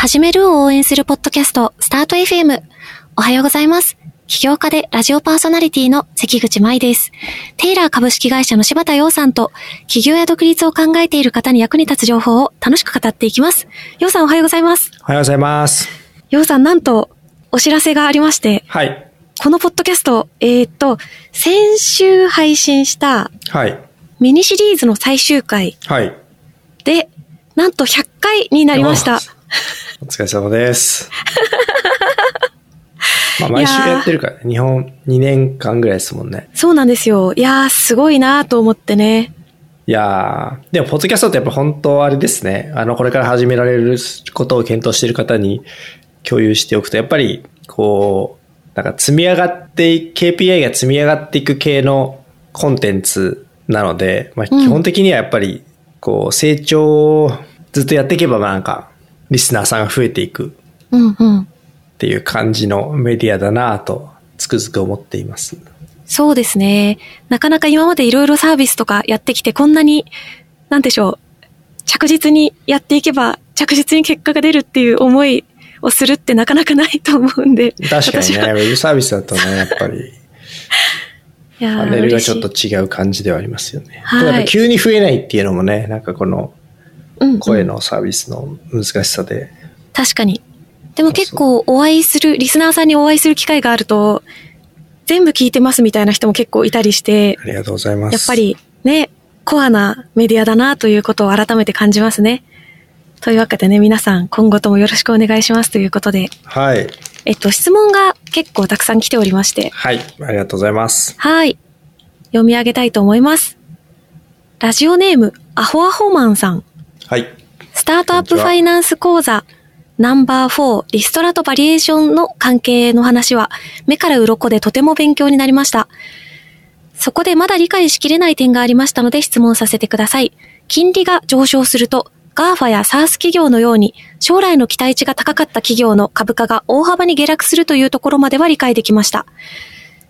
始めるを応援するポッドキャスト、スタート FM。おはようございます。起業家でラジオパーソナリティの関口舞です。テイラー株式会社の柴田洋さんと、起業や独立を考えている方に役に立つ情報を楽しく語っていきます。洋さんおはようございます。おはようございます。洋さん、なんと、お知らせがありまして、はい。このポッドキャスト、えーっと、先週配信したはい。ミニシリーズの最終回はい。で、なんと100回になりました。お疲れ様です。まあ、毎週やってるからね。日本2年間ぐらいですもんね。そうなんですよ。いやー、すごいなと思ってね。いやー、でも、ポッドキャストってやっぱ本当あれですね。あの、これから始められることを検討している方に共有しておくと、やっぱり、こう、なんか積み上がってい、KPI が積み上がっていく系のコンテンツなので、まあ、基本的にはやっぱり、こう、成長をずっとやっていけば、まあなんか、リスナーさんが増えていく。っていう感じのメディアだなぁとつくづく思っています。そうですね。なかなか今までいろいろサービスとかやってきて、こんなに、なんでしょう、着実にやっていけば、着実に結果が出るっていう思いをするってなかなかないと思うんで。確かにね、ウェブサービスだとね、やっぱり、パネルがちょっと違う感じではありますよね。はい急に増えないっていうのもね、なんかこの声のサービスの難しさで、確かに。でも結構お会いする、リスナーさんにお会いする機会があると、全部聞いてますみたいな人も結構いたりして、ありがとうございます。やっぱりね、コアなメディアだなということを改めて感じますね。というわけでね、皆さん今後ともよろしくお願いしますということで、はい。えっと、質問が結構たくさん来ておりまして、はい。ありがとうございます。はい。読み上げたいと思います。ラジオネーム、アホアホマンさん。はい。スタートアップファイナンス講座ナンバー4リストラとバリエーションの関係の話は目から鱗でとても勉強になりました。そこでまだ理解しきれない点がありましたので質問させてください。金利が上昇すると GAFA や SARS 企業のように将来の期待値が高かった企業の株価が大幅に下落するというところまでは理解できました。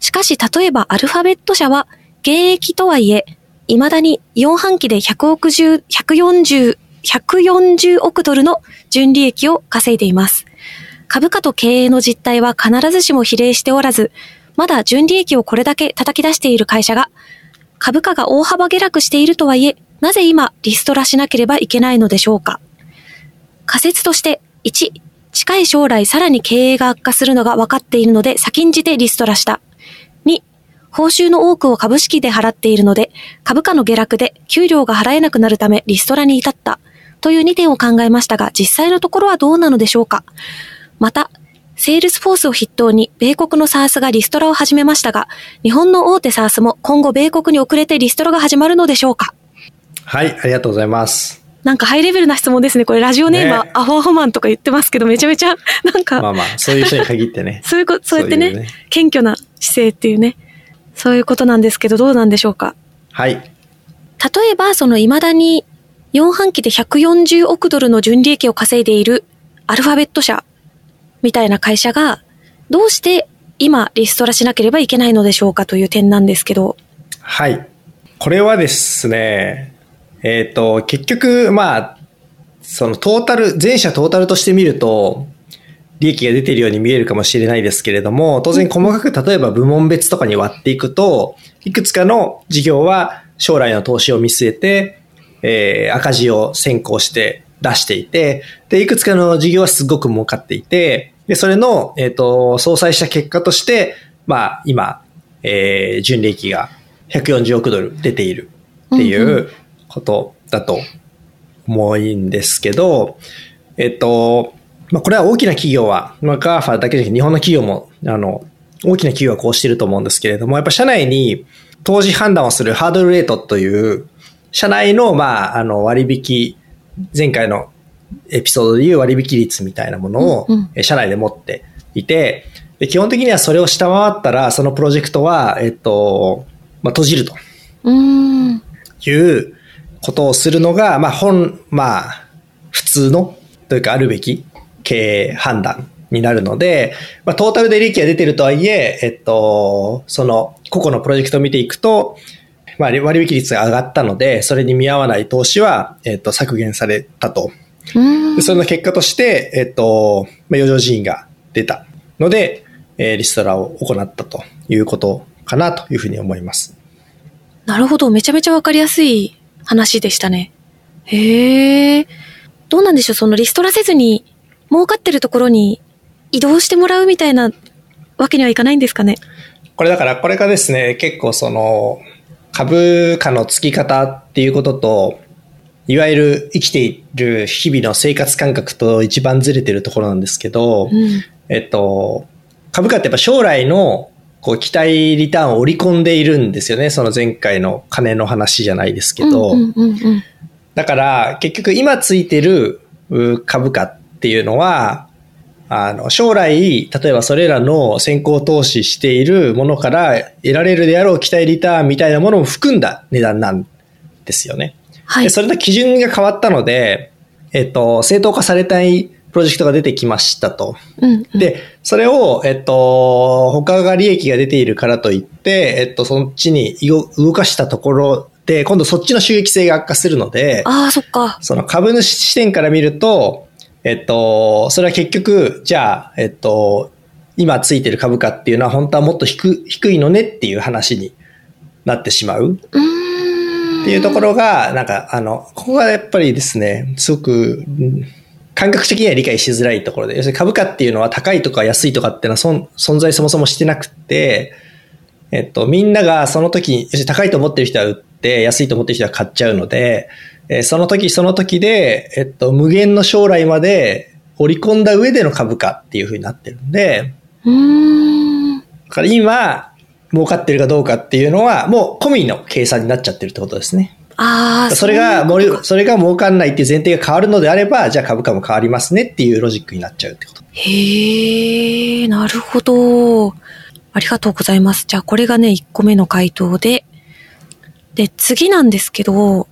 しかし例えばアルファベット社は現役とはいえ未だに4半期で100、140、140億ドルの純利益を稼いでいます。株価と経営の実態は必ずしも比例しておらず、まだ純利益をこれだけ叩き出している会社が、株価が大幅下落しているとはいえ、なぜ今リストラしなければいけないのでしょうか仮説として、1、近い将来さらに経営が悪化するのが分かっているので先んじてリストラした。2、報酬の多くを株式で払っているので、株価の下落で給料が払えなくなるためリストラに至った。という2点を考えましたが、実際のところはどうなのでしょうかまた、セールスフォースを筆頭に、米国の SARS がリストラを始めましたが、日本の大手 SARS も今後米国に遅れてリストラが始まるのでしょうかはい。ありがとうございます。なんかハイレベルな質問ですね。これラジオネームはねアホアホマンとか言ってますけど、めちゃめちゃ、なんか、まあまあ、そういう人に限ってね。そういうこと、そうやってねね謙虚な姿勢っていうね、そういうことなんですけど、どうなんでしょうかはい。例えば、その未だに4半期で140億ドルの純利益を稼いでいるアルファベット社みたいな会社が、どうして今リストラしなければいけないのでしょうかという点なんですけど。はい。これはですね、えっ、と、結局、まあ、そのトータル、全社トータルとして見ると、利益が出ているように見えるかもしれないですけれども、当然細かく例えば部門別とかに割っていくと、いくつかの事業は将来の投資を見据えて、えー赤字を先行して出していて、で、いくつかの事業はすごく儲かっていて、で、それの、えっ、と、相殺した結果として、まあ、今、えー純利益が140億ドル出ているっていうことだと思うんですけど、えっと、まあ、これは大きな企業は、まあ、 GAFA だけじゃなくて日本の企業も、あの、大きな企業はこうしてると思うんですけれども、やっぱ社内に当時判断をするハードルレートという、社内の、まあ、あの、割引、前回のエピソードでいう割引率みたいなものを社内で持っていて、で基本的にはそれを下回ったら、そのプロジェクトは、えっと、まあ、閉じると。いうことをするのが、まあ本、まあ、普通の、というかあるべき経営判断になるので、まあトータルで利益が出てるとはいえ、えっと、その個々のプロジェクトを見ていくと、まあ割引率が上がったので、それに見合わない投資は、えっと、削減されたとうんでその結果として、えっと、まあ、余剰人員が出たので、えーリストラを行ったということかなというふうに思います。なるほど。めちゃめちゃわかりやすい話でしたね。へえ。どうなんでしょうそのリストラせずに、儲かってるところに移動してもらうみたいなわけにはいかないんですかね。これだから、これがですね、結構その、株価の付き方っていうことと、いわゆる生きている日々の生活感覚と一番ずれてるところなんですけど、うん。えっと、株価ってやっぱ将来のこう期待リターンを織り込んでいるんですよね。その前回の金の話じゃないですけど。だから結局今ついてるう株価っていうのは、あの、将来、例えばそれらの先行投資しているものから得られるであろう期待リターンみたいなものも含んだ値段なんですよね。はいで、。それの基準が変わったので、えっと、正当化されないプロジェクトが出てきましたと。うんうん、で、それを、えっと、他が利益が出ているからといって、えっと、そっちに動動かしたところで、今度そっちの収益性が悪化するので、ああ、そっか。その株主視点から見ると、えっと、それは結局、じゃあ、えっと、今ついてる株価っていうのは本当はもっと低低いのねっていう話になってしまう。っていうところが、なんか、あの、ここがやっぱりですね、すごく、うん感覚的には理解しづらいところで、要するに株価っていうのは高いとか安いとかっていうのは存在そもそもしてなくて、えっと、みんながその時に、要するに高いと思ってる人は売って、安いと思ってる人は買っちゃうので、えーその時その時で、えっと、無限の将来まで織り込んだ上での株価っていう風になってるんで、うーん。だから今、儲かってるかどうかっていうのは、もう込みの計算になっちゃってるってことですね。ああ、それが、もりそれが儲かんないっていう前提が変わるのであれば、じゃあ株価も変わりますねっていうロジックになっちゃうってこと。へえ、なるほど。ありがとうございます。じゃあこれがね、1個目の回答で。で、次なんですけど、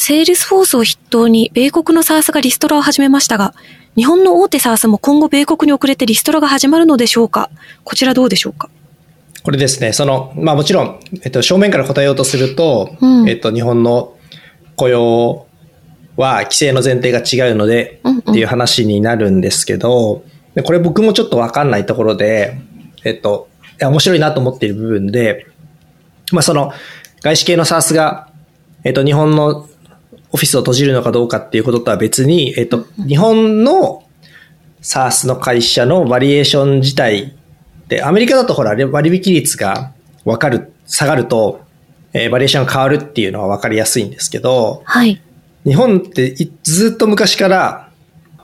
セールスフォースを筆頭に米国の SARS がリストラを始めましたが、日本の大手 SARS も今後米国に遅れてリストラが始まるのでしょうか？こちらどうでしょうか？これですね、その、まあもちろん、えっと、正面から答えようとすると、うん。えっと、日本の雇用は規制の前提が違うので、うんうん。っていう話になるんですけど、でこれ僕もちょっとわかんないところで、えっと、面白いなと思っている部分で、まあその、外資系の SARS が、えっと、日本のオフィスを閉じるのかどうかっていうこととは別に、えっと、日本の SARS の会社のバリエーション自体で、アメリカだとほら、割引率が分かる、下がると、えーバリエーションが変わるっていうのは分かりやすいんですけど、はい。日本っていずっと昔から、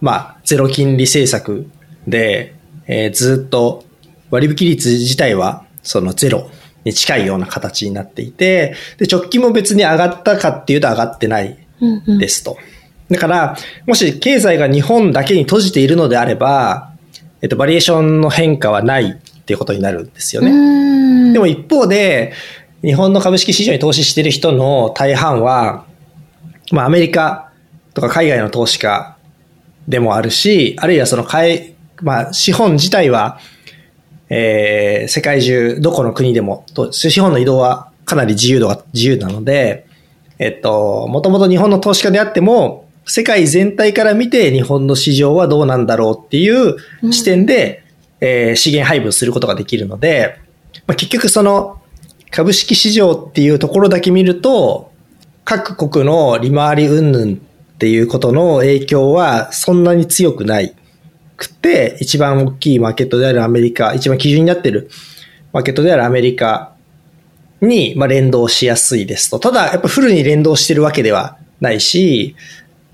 まあ、ゼロ金利政策で、えーずっと割引率自体は、そのゼロに近いような形になっていて、で、直近も別に上がったかっていうと上がってない。ですと。だから、もし経済が日本だけに閉じているのであれば、えっと、バリエーションの変化はないっていうことになるんですよね。でも一方で、日本の株式市場に投資している人の大半は、まあアメリカとか海外の投資家でもあるし、あるいはそのまあ資本自体は、えー世界中どこの国でも、と資本の移動はかなり自由度が自由なので、えっと、もともと日本の投資家であっても、世界全体から見て日本の市場はどうなんだろうっていう視点で、えー資源配分することができるので、まあ、結局その株式市場っていうところだけ見ると、各国の利回り云々っていうことの影響はそんなに強くないくて、一番大きいマーケットであるアメリカ、一番基準になってるマーケットであるアメリカに、まあ、連動しやすいですと。ただ、やっぱフルに連動してるわけではないし、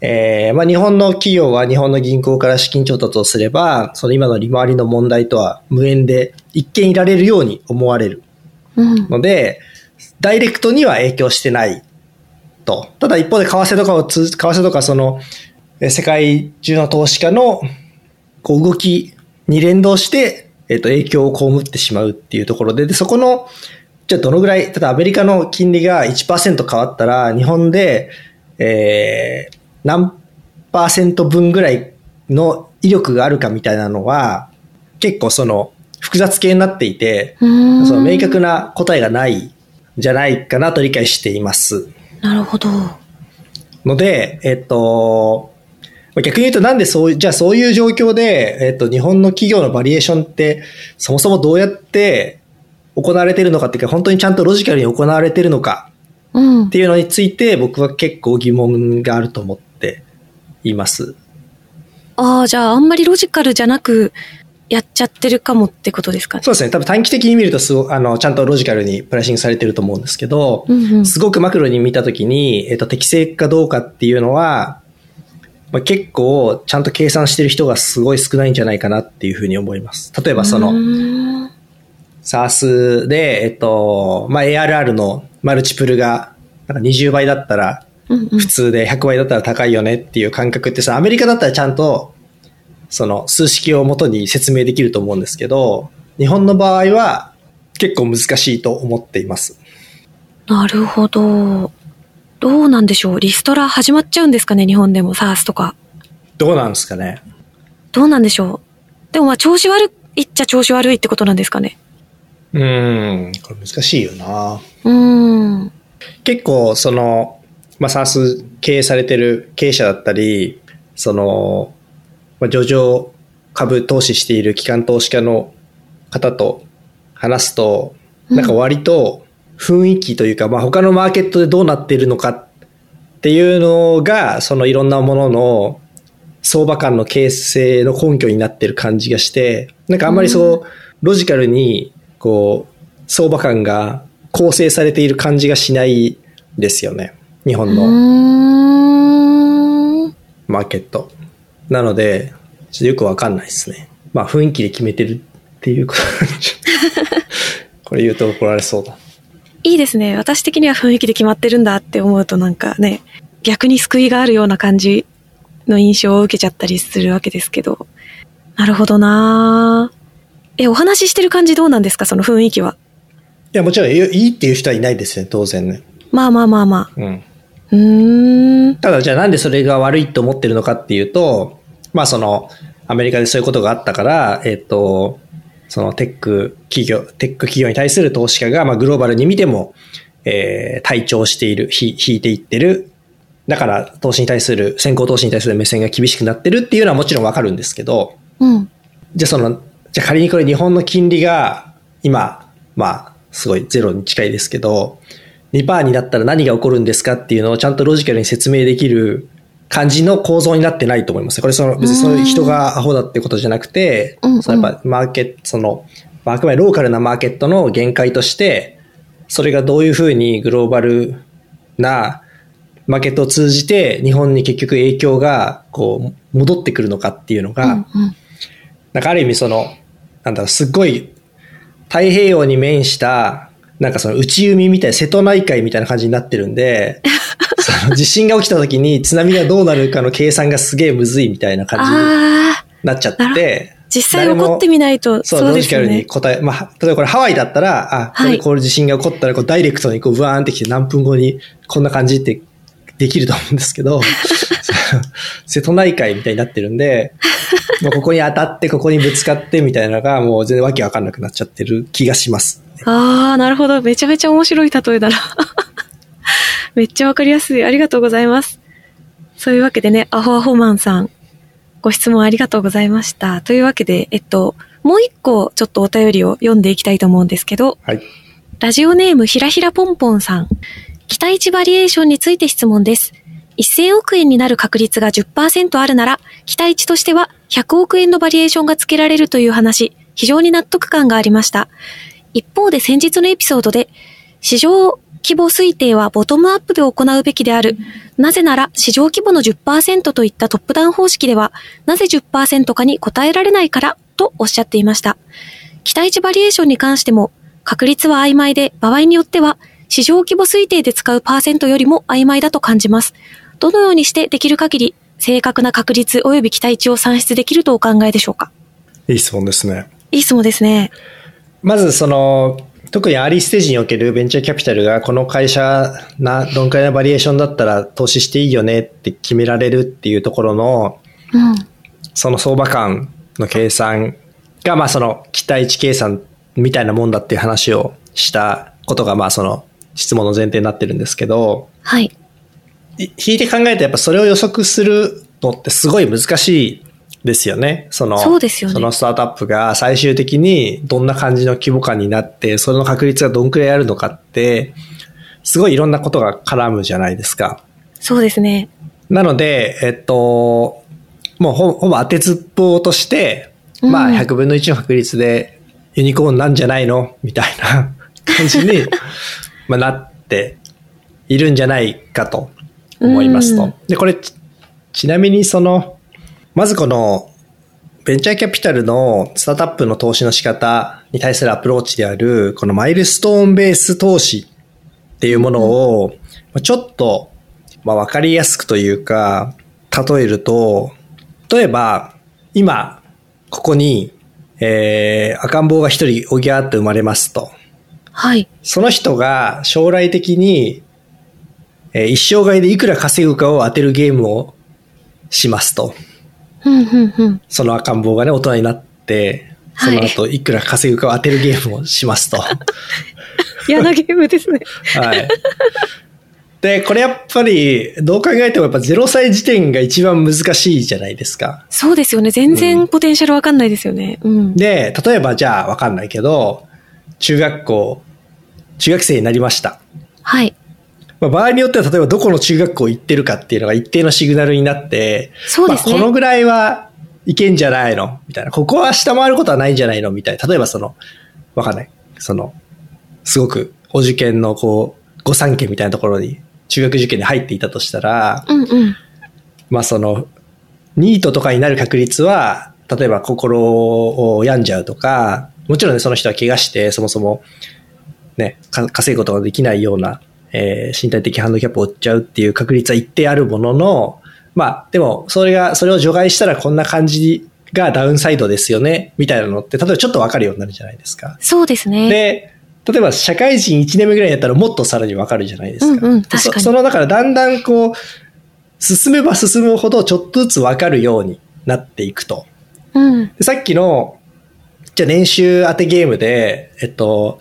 えーまあ、日本の企業は日本の銀行から資金調達をすれば、その今の利回りの問題とは無縁で一見いられるように思われるうん。ので、ダイレクトには影響してないと。ただ一方で為替とかを通じ、為替とかその、え世界中の投資家のこう動きに連動して、えっと、影響を被ってしまうっていうところで、で、そこの、じゃあどのぐらい、例えばアメリカの金利が1%変わったら、日本で、えー、何パーセント分ぐらいの威力があるかみたいなのは、結構その、複雑系になっていて、その明確な答えがないんじゃないかなと理解しています。なるほど。ので、えっと、逆に言うとなんでそう、じゃあそういう状況で、えっ、と、日本の企業のバリエーションって、そもそもどうやって行われてるのかっていうか、本当にちゃんとロジカルに行われてるのかうんって。いうのについて、僕は結構疑問があると思っています。ああ、じゃああんまりロジカルじゃなくやっちゃってるかもってことですか？ね。そうですね。多分短期的に見るとすご、あの、ちゃんとロジカルにプライシングされてると思うんですけど、うんうん。すごくマクロに見たときに、えっと、適正かどうかっていうのは、まあ、結構ちゃんと計算してる人がすごい少ないんじゃないかなっていうふうに思います。例えばそうの、ーん SARS で、えっと、まあ、ARR のマルチプルが、なんか20倍だったら普通で100倍だったら高いよねっていう感覚ってさ、アメリカだったらちゃんと、その数式をもとに説明できると思うんですけど、日本の場合は結構難しいと思っています。なるほど。どうなんでしょうリストラ始まっちゃうんですかね日本でも SARS とか。どうなんですかねどうなんでしょうでもまあ調子悪いっちゃ調子悪いってことなんですかねうーん、これ難しいよな。うーん。結構、その、まあ、サース経営されてる経営者だったり、その、まあ、上場株投資している機関投資家の方と話すと、うんなんか割と雰囲気というか、まあ、他のマーケットでどうなっているのかっていうのが、そのいろんなものの相場感の形成の根拠になってる感じがして、なんかあんまりそう、ロジカルに、こう、相場感が構成されている感じがしないですよね。日本の。マーケット。なので、ちょっとよくわかんないですね。まあ雰囲気で決めてるっていうこと これ言うと怒られそうだ。いいですね。私的には雰囲気で決まってるんだって思うとなんかね、逆に救いがあるような感じの印象を受けちゃったりするわけですけど。なるほどなえ、お話ししてる感じどうなんですか？その雰囲気は。いや、もちろんいいっていう人はいないですね、当然ね。まあまあまあまあ。うん。うーん。ただじゃあなんでそれが悪いと思ってるのかっていうと、まあその、アメリカでそういうことがあったから、えっ、と、そのテック企業、テック企業に対する投資家が、まあグローバルに見ても、えー、退長している、ひ引いていってる。だから投資に対する、先行投資に対する目線が厳しくなってるっていうのはもちろんわかるんですけど、うん。じゃあその、じゃあ仮にこれ日本の金利が今、まあ、すごいゼロに近いですけど、2%になったら何が起こるんですかっていうのをちゃんとロジカルに説明できる感じの構造になってないと思います。これその、別にそういう人がアホだってことじゃなくて、うんうんそのやっぱマーケット、その、まああくまでローカルなマーケットの限界として、それがどういうふうにグローバルなマーケットを通じて日本に結局影響がこう戻ってくるのかっていうのが、うんうん。なんかある意味その、なんだろう、すっごい太平洋に面した、なんかその内海みたいな、瀬戸内海みたいな感じになってるんで、その地震が起きた時に津波がどうなるかの計算がすげえむずいみたいな感じになっちゃっなて、実際起こってみないと、そう、ロジカルに。答え、まあ、例えばこれハワイだったら、あ、こはい。れこれ地震が起こったら、こうダイレクトにこう、ブワーンってきて何分後にこんな感じってできると思うんですけど、瀬戸内海みたいになってるんで、もうここに当たって、ここにぶつかってみたいなのが、もう全然わけわかんなくなっちゃってる気がします。ああ、なるほど。めちゃめちゃ面白い例えだな。めっちゃわかりやすい。ありがとうございます。そういうわけでね、アホアホマンさん、ご質問ありがとうございました。というわけで、えっと、もう一個ちょっとお便りを読んでいきたいと思うんですけど、はい。ラジオネームひらひらぽんぽんさん。期待値バリエーションについて質問です。1000億円になる確率が10%あるなら、期待値としては100億円のバリエーションがつけられるという話、非常に納得感がありました。一方で先日のエピソードで、市場規模推定はボトムアップで行うべきである。なぜなら市場規模の10%といったトップダウン方式では、なぜ10%かに答えられないからとおっしゃっていました。期待値バリエーションに関しても、確率は曖昧で、場合によっては、市場規模推定で使うパーセントよりも曖昧だと感じます。どのようにしてできる限り、正確な確率及び期待値を算出できるとお考えでしょうか？いい質問ですね。いい質問ですね。まずその、特にアーリーステージにおけるベンチャーキャピタルがこの会社な、どんくらいのバリエーションだったら投資していいよねって決められるっていうところの、うん。その相場感の計算が、まあその期待値計算みたいなもんだっていう話をしたことが、まあその質問の前提になってるんですけど、はい。い引いて考えてやっぱそれを予測するのってすごい難しいですよね。その、そうですよねそのスタートアップが最終的にどんな感じの規模感になって、その確率がどんくらいあるのかって、すごいいろんなことが絡むじゃないですか。そうですね。なので、えっと、もうほほぼ当てずっぽうとして、まあうん100分の1の確率でユニコーンなんじゃないの？みたいな感じに、まあなっているんじゃないかと思いますと。うんで、これち、ちなみにその、まずこの、ベンチャーキャピタルのスタートアップの投資の仕方に対するアプローチである、このマイルストーンベース投資っていうものを、まあちょっと、まあ、わかりやすくというか、例えると、例えば、今、ここに、えー、赤ん坊が一人おぎゃーって生まれますと。はい。その人が将来的に、えー一生涯でいくら稼ぐかを当てるゲームをしますと。うん、うん、うん。その赤ん坊がね、大人になって、その後いくら稼ぐかを当てるゲームをしますと。嫌なゲームですね。はい。で、これやっぱり、どう考えてもやっぱ0歳時点が一番難しいじゃないですか。そうですよね。全然ポテンシャルわかんないですよね。うん。で、例えばじゃあわかんないけど、中学校、中学生になりました。はい。まあ、場合によっては例えばどこの中学校行ってるかっていうのが一定のシグナルになって、そうですねまあこのぐらいはいけんじゃないの？みたいな。ここは下回ることはないんじゃないの？みたいな。例えばその、わかんない。その、すごくお受験のこう、御三家みたいなところに中学受験に入っていたとしたら、うん、うん。まあその、ニートとかになる確率は、例えば心を病んじゃうとか、もちろんね、その人は怪我して、そもそも、ね、か稼ぐことができないような、えー身体的ハンディキャップを負っちゃうっていう確率は一定あるものの、まあ、でも、それが、それを除外したらこんな感じがダウンサイドですよね、みたいなのって、例えばちょっとわかるようになるじゃないですか。そうですね。で、例えば社会人1年目ぐらいだったらもっとさらにわかるじゃないですか。うんうん確かにそその、だからだんだんこう、進めば進むほどちょっとずつわかるようになっていくと。うん。でさっきの、じゃあ年収当てゲームで、えっと、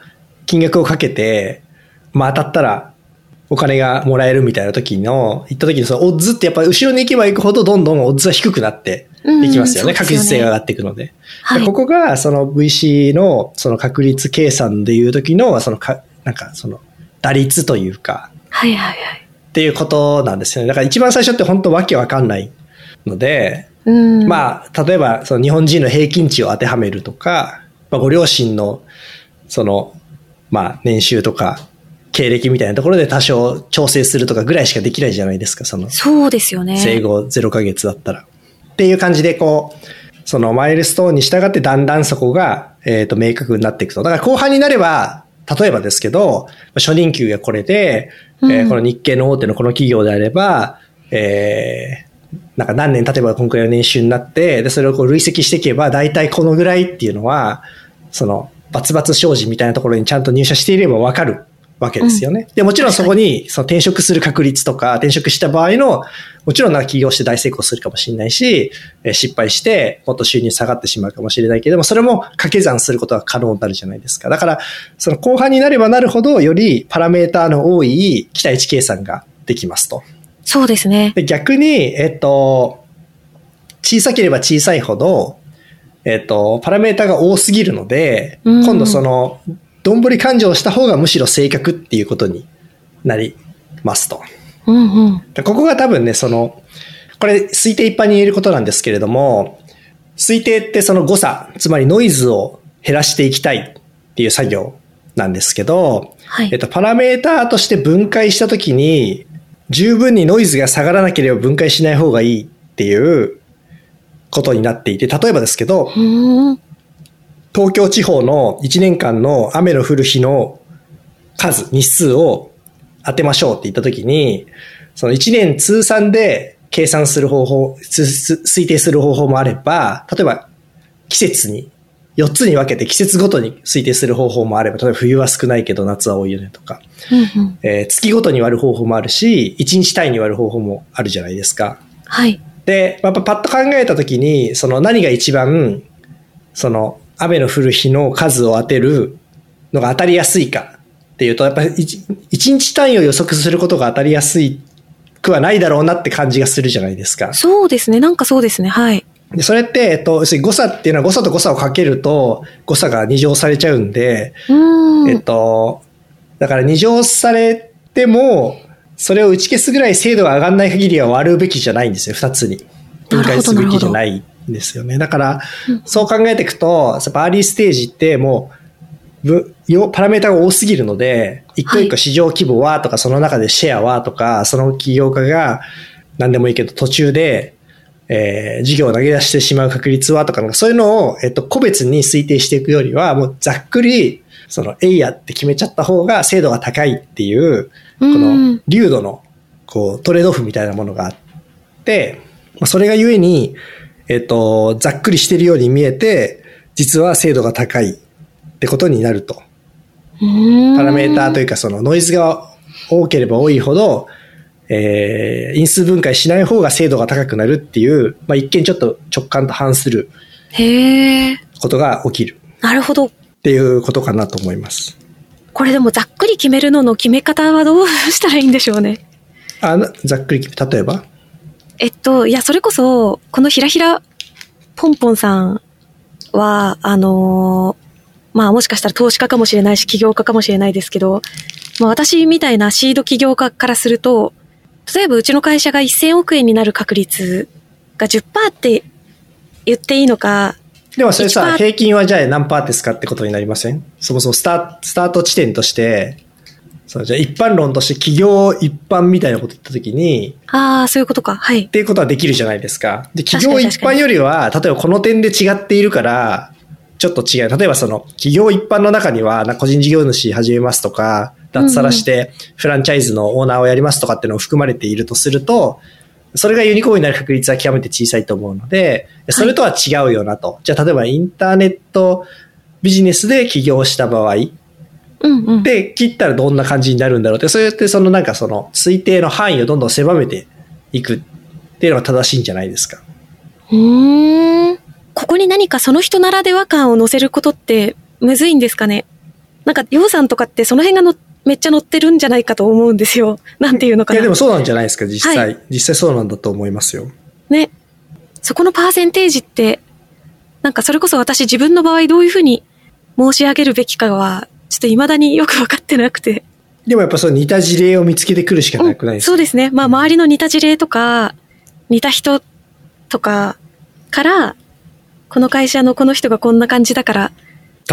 金額をかけて、まあ当たったらお金がもらえるみたいな時の、行った時にそのオッズってやっぱ後ろに行けば行くほどどんどんオッズは低くなっていきますよね。うん確実性が上がっていくので。はい。ここが、その VC の、その確率計算でいう時の、そのか、なんかその、打率というか、はいはいはい。っていうことなんですよね。だから一番最初って本当わけわかんないので、うん。まあ、例えば、その日本人の平均値を当てはめるとか、まあ、ご両親の、その、まあ、年収とか、経歴みたいなところで多少調整するとかぐらいしかできないじゃないですか、その、そうですよね。生後0ヶ月だったら。っていう感じで、こう、そのマイルストーンに従ってだんだんそこが、えっ、と、明確になっていくと。だから後半になれば、例えばですけど、初任給がこれで、えーうんこの日系の大手のこの企業であれば、えーなんか何年経てばこのくらいの年収になって、で、それをこう累積していけば、大体このぐらいっていうのは、その、バツバツ商事みたいなところにちゃんと入社していればわかるわけですよね。で、もちろんそこに、その転職する確率とか、転職した場合の、もちろんな起業して大成功するかもしれないし、えー失敗してもっと収入下がってしまうかもしれないけれども、それも掛け算することが可能になるじゃないですか。だから、その後半になればなるほど、よりパラメーターの多い期待値計算ができますと。そうですね。で逆に、えっと、小さければ小さいほど、えっと、パラメータが多すぎるので、うん今度その、どんぶり勘定をした方がむしろ正確っていうことになりますと。うんうん。でここが多分ね、その、これ推定一般に言えることなんですけれども、推定ってその誤差、つまりノイズを減らしていきたいっていう作業なんですけど、はいえっと、パラメーターとして分解したときに、十分にノイズが下がらなければ分解しない方がいいっていうことになっていて、例えばですけど。東京地方の1年間の雨の降る日の数、日数を当てましょうって言ったときに、その1年通算で計算する方法、推定する方法もあれば、例えば季節に、4つに分けて季節ごとに推定する方法もあれば、例えば冬は少ないけど夏は多いよねとか、うんうん。えー月ごとに割る方法もあるし、1日単位に割る方法もあるじゃないですか。はい。で、やっぱパッと考えたときに、その何が一番、その雨の降る日の数を当てるのが当たりやすいかっていうと、やっぱり一一日単位を予測することが当たりやすいくはないだろうなって感じがするじゃないですか。そうですね。なんかそうですね。はい。でそれって、えっと、要するに誤差っていうのは誤差と誤差をかけると誤差が二乗されちゃうんで、うん。えっと、だから二乗されても、それを打ち消すぐらい精度が上がらない限りは割るべきじゃないんですよ、二つに。分解すべきじゃないんですよね。だから、そう考えていくと、やっぱアーリーステージってもう、ぶよパラメータが多すぎるので、一個一個市場規模はとか、その中でシェアはとか、その起業家が何でもいいけど途中で、えー事業を投げ出してしまう確率はとか、なんかそういうのを、えっと、個別に推定していくよりは、もうざっくり、その、エイヤって決めちゃった方が精度が高いっていう、こうんの、流度の、こう、トレードオフみたいなものがあって、まあそれがゆえに、えっと、ざっくりしてるように見えて、実は精度が高いってことになると。うんパラメーターというか、そのノイズが多ければ多いほど、えー、因数分解しない方が精度が高くなるっていう、まあ、一見ちょっと直感と反するへえ。ことが起きるなるほど。っていうことかなと思います。これでもざっくり決めるのの決め方はどうしたらいいんでしょうね。あなざっくり、例えば？えっと、いや、それこそ、このひらひらポンポンさんは、あのーまあもしかしたら投資家かもしれないし、起業家かもしれないですけど、まあ私みたいなシード起業家からすると、例えばうちの会社が1000億円になる確率が10%って言っていいのか、でもそれさ、1%平均はじゃあ何パーですかってことになりません？そもそもスタスタート地点として、そうじゃあ一般論として企業一般みたいなこと言ったときに、ああ、そういうことか。はいっ。ていうことはできるじゃないですか。で、企業一般よりは、例えばこの点で違っているから、ちょっと違う。例えばその、企業一般の中には、な個人事業主始めますとか、脱サラしてフランチャイズのオーナーをやりますとかっていうのを含まれているとすると、それがユニコーンになる確率は極めて小さいと思うので、それとは違うよなと。じゃあ例えばインターネットビジネスで起業した場合、うんうん。で、切ったらどんな感じになるんだろうって、そうやってそのなんかその推定の範囲をどんどん狭めていくっていうのが正しいんじゃないですか。うーん。ここに何かその人ならでは感を乗せることってむずいんですかね？なんか、ヨウさんとかってその辺がのめっちゃ乗ってるんじゃないかと思うんですよ。なんていうのかな。いや、でもそうなんじゃないですか、実際。は実際そうなんだと思いますよ。ね。そこのパーセンテージって、なんかそれこそ私自分の場合どういうふうに申し上げるべきかは、ちょっと未だによくわかってなくて。でもやっぱそう似た事例を見つけてくるしかなくないですか、そうですね。まあ周りの似た事例とか、似た人とかから、この会社のこの人がこんな感じだから、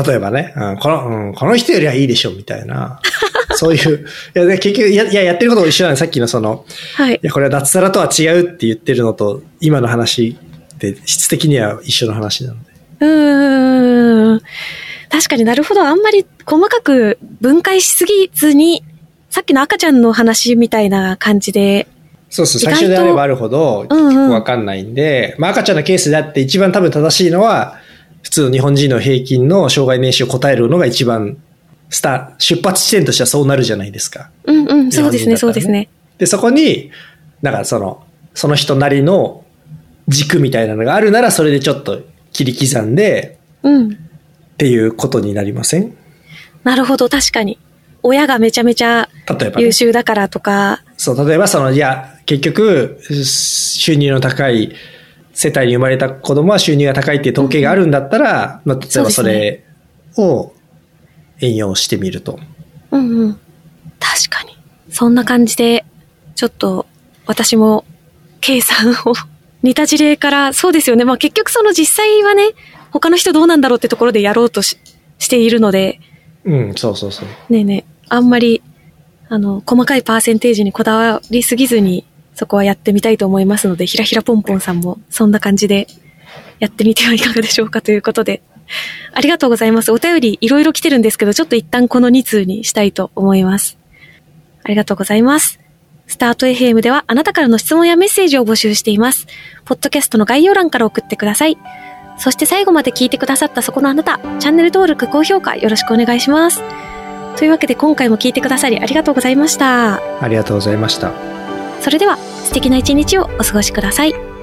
例えばね、うんこの、うん、この人よりはいいでしょ、みたいな。そういう。いや、で結局、いや、いややってることも一緒なんで、さっきのその、はいい。や、これは脱サラとは違うって言ってるのと、今の話って質的には一緒の話なので。うーん。確かになるほど。あんまり細かく分解しすぎずに、さっきの赤ちゃんの話みたいな感じで、そうそう、最初であればあるほど、わかんないんで、まあ赤ちゃんのケースであって一番多分正しいのは、普通の日本人の平均の障害年収を答えるのが一番、スタ、出発地点としてはそうなるじゃないですか。うんうん、そうですね、ねそうですね。で、そこに、なんかその、その人なりの軸みたいなのがあるなら、それでちょっと切り刻んで、うん。っていうことになりません？なるほど、確かに。親がめちゃめちゃ優。秀だからとか、そう、例えばその、いや、結局、収入の高い世帯に生まれた子供は収入が高いっていう統計があるんだったら、まあ、例えばそれを引用してみると。うんうん。確かに。そんな感じで、ちょっと私も計算を 似た事例から、そうですよね。まあ結局その実際はね、他の人どうなんだろうってところでやろうとししているので、うん、そうそうそう。ねえねえ、あんまり、あの、細かいパーセンテージにこだわりすぎずに、そこはやってみたいと思いますので、ひらひらぽんぽんさんもそんな感じでやってみてはいかがでしょうかということで、ありがとうございます。お便りいろいろ来てるんですけど、ちょっと一旦この2通にしたいと思います。ありがとうございます。スタート FM ではあなたからの質問やメッセージを募集しています。ポッドキャストの概要欄から送ってください。そして最後まで聞いてくださったそこのあなた、チャンネル登録、高評価よろしくお願いします。というわけで今回も聞いてくださりありがとうございました。ありがとうございました。それでは素敵な一日をお過ごしください。